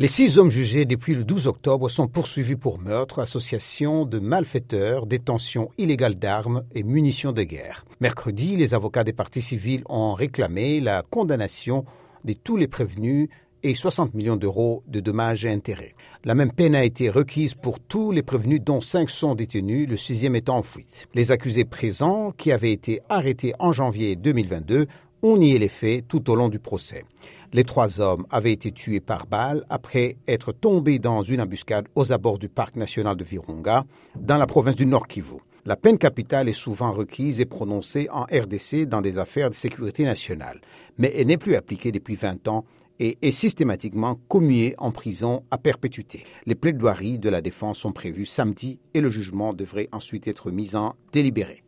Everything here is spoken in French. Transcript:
Les six hommes jugés depuis le 12 octobre sont poursuivis pour meurtre, association de malfaiteurs, détention illégale d'armes et munitions de guerre. Mercredi, les avocats des partis civils ont réclamé la condamnation de tous les prévenus et 60 millions d'euros de dommages et intérêts. La même peine a été requise pour tous les prévenus dont cinq sont détenus, le sixième étant en fuite. Les accusés présents, qui avaient été arrêtés en janvier 2022, ont nié les faits tout au long du procès. Les trois hommes avaient été tués par balle après être tombés dans une embuscade aux abords du parc national de Virunga, dans la province du Nord Kivu. La peine capitale est souvent requise et prononcée en RDC dans des affaires de sécurité nationale, mais elle n'est plus appliquée depuis 20 ans et est systématiquement commuée en prison à perpétuité. Les plaidoiries de la défense sont prévues samedi et le jugement devrait ensuite être mis en délibéré.